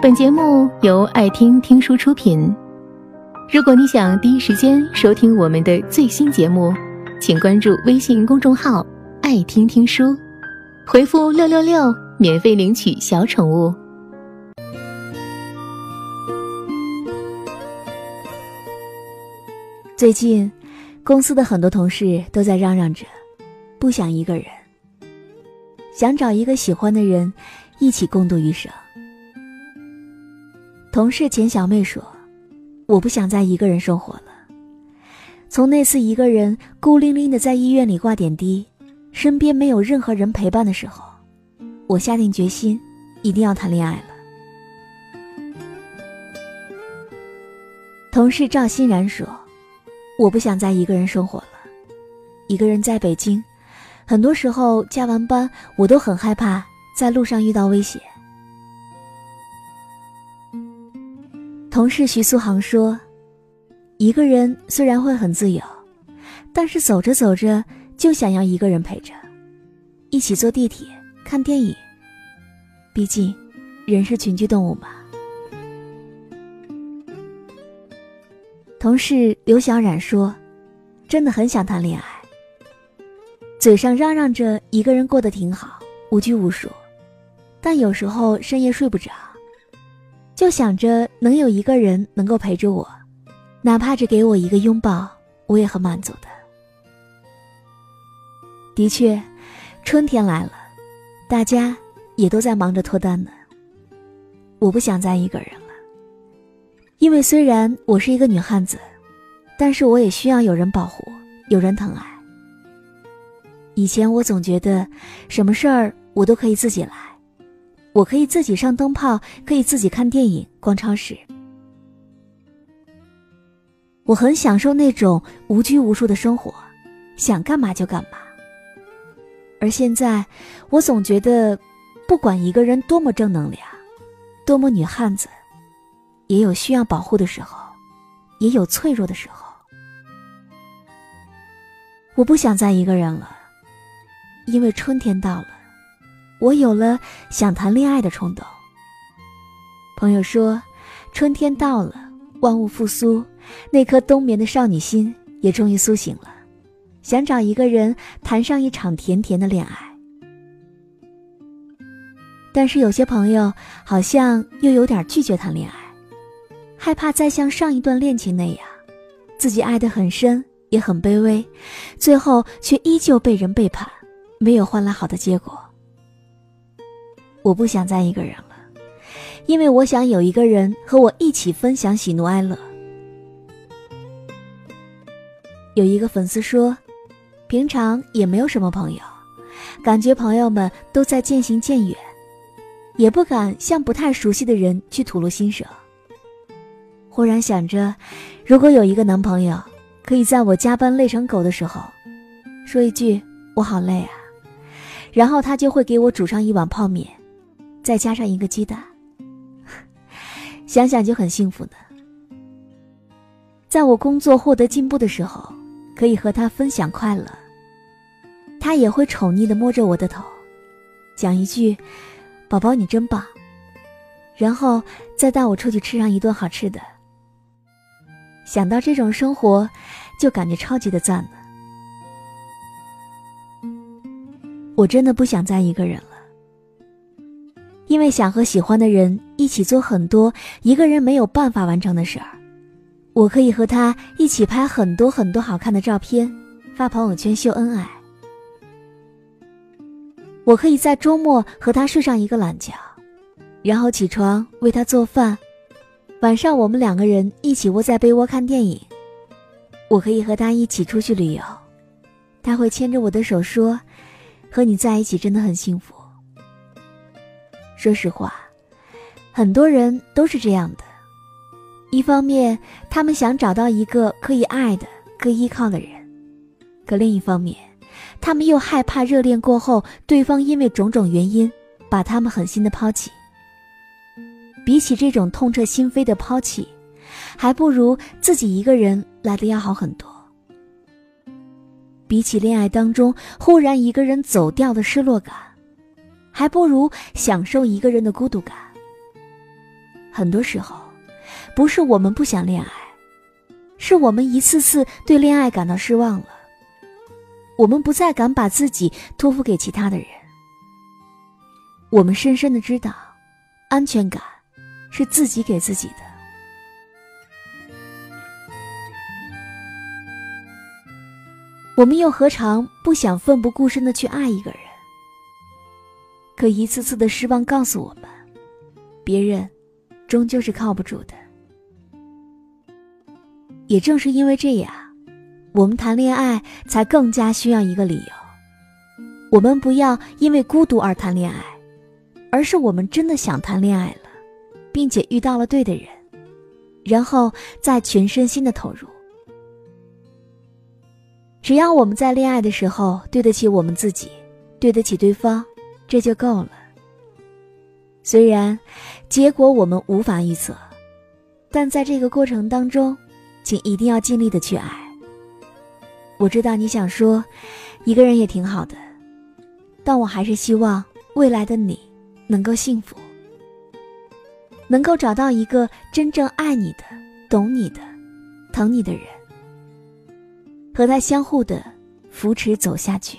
本节目由爱听听书出品。如果你想第一时间收听我们的最新节目，请关注微信公众号“爱听听书”，回复“六六六”免费领取小宠物。最近，公司的很多同事都在嚷嚷着，不想一个人，想找一个喜欢的人，一起共度余生。同事钱小妹说：“我不想再一个人生活了。从那次一个人孤零零的在医院里挂点滴，身边没有任何人陪伴的时候，我下定决心，一定要谈恋爱了。”同事赵欣然说：“我不想再一个人生活了。一个人在北京，很多时候加完班，我都很害怕在路上遇到危险。”同事徐苏杭说：“一个人虽然会很自由，但是走着走着就想要一个人陪着，一起坐地铁、看电影。毕竟，人是群居动物嘛。”同事刘小冉说：“真的很想谈恋爱，嘴上嚷嚷着一个人过得挺好，无拘无束，但有时候深夜睡不着。”就想着能有一个人能够陪着我，哪怕只给我一个拥抱，我也很满足的。的确，春天来了，大家也都在忙着脱单呢。我不想再一个人了，因为虽然我是一个女汉子，但是我也需要有人保护，有人疼爱。以前我总觉得，什么事儿我都可以自己来。我可以自己上灯泡，可以自己看电影、逛超市。我很享受那种无拘无束的生活，想干嘛就干嘛。而现在，我总觉得，不管一个人多么正能量，多么女汉子，也有需要保护的时候，也有脆弱的时候。我不想再一个人了，因为春天到了。我有了想谈恋爱的冲动。朋友说，春天到了，万物复苏，那颗冬眠的少女心也终于苏醒了，想找一个人谈上一场甜甜的恋爱。但是有些朋友好像又有点拒绝谈恋爱，害怕再像上一段恋情那样，自己爱得很深也很卑微，最后却依旧被人背叛，没有换来好的结果。我不想再一个人了，因为我想有一个人和我一起分享喜怒哀乐。有一个粉丝说，平常也没有什么朋友，感觉朋友们都在渐行渐远，也不敢向不太熟悉的人去吐露心声。忽然想着，如果有一个男朋友，可以在我加班累成狗的时候，说一句“我好累啊”，然后他就会给我煮上一碗泡面。再加上一个鸡蛋，想想就很幸福呢。在我工作获得进步的时候，可以和他分享快乐。他也会宠溺的摸着我的头，讲一句“宝宝你真棒”，然后再带我出去吃上一顿好吃的。想到这种生活，就感觉超级的赞呢。我真的不想再一个人了。因为想和喜欢的人一起做很多一个人没有办法完成的事儿，我可以和他一起拍很多很多好看的照片，发朋友圈秀恩爱。我可以在周末和他睡上一个懒觉，然后起床为他做饭，晚上我们两个人一起窝在被窝看电影。我可以和他一起出去旅游，他会牵着我的手说：“和你在一起真的很幸福。”说实话，很多人都是这样的。一方面，他们想找到一个可以爱的、可以依靠的人；可另一方面，他们又害怕热恋过后，对方因为种种原因把他们狠心的抛弃。比起这种痛彻心扉的抛弃，还不如自己一个人来的要好很多。比起恋爱当中忽然一个人走掉的失落感。还不如享受一个人的孤独感。很多时候，不是我们不想恋爱，是我们一次次对恋爱感到失望了。我们不再敢把自己托付给其他的人。我们深深的知道，安全感是自己给自己的。我们又何尝不想奋不顾身的去爱一个人？可一次次的失望告诉我们，别人终究是靠不住的。也正是因为这样，我们谈恋爱才更加需要一个理由。我们不要因为孤独而谈恋爱，而是我们真的想谈恋爱了，并且遇到了对的人，然后再全身心的投入。只要我们在恋爱的时候对得起我们自己，对得起对方。这就够了。虽然结果我们无法预测，但在这个过程当中，请一定要尽力的去爱。我知道你想说，一个人也挺好的，但我还是希望未来的你能够幸福，能够找到一个真正爱你的、懂你的、疼你的人，和他相互的扶持走下去。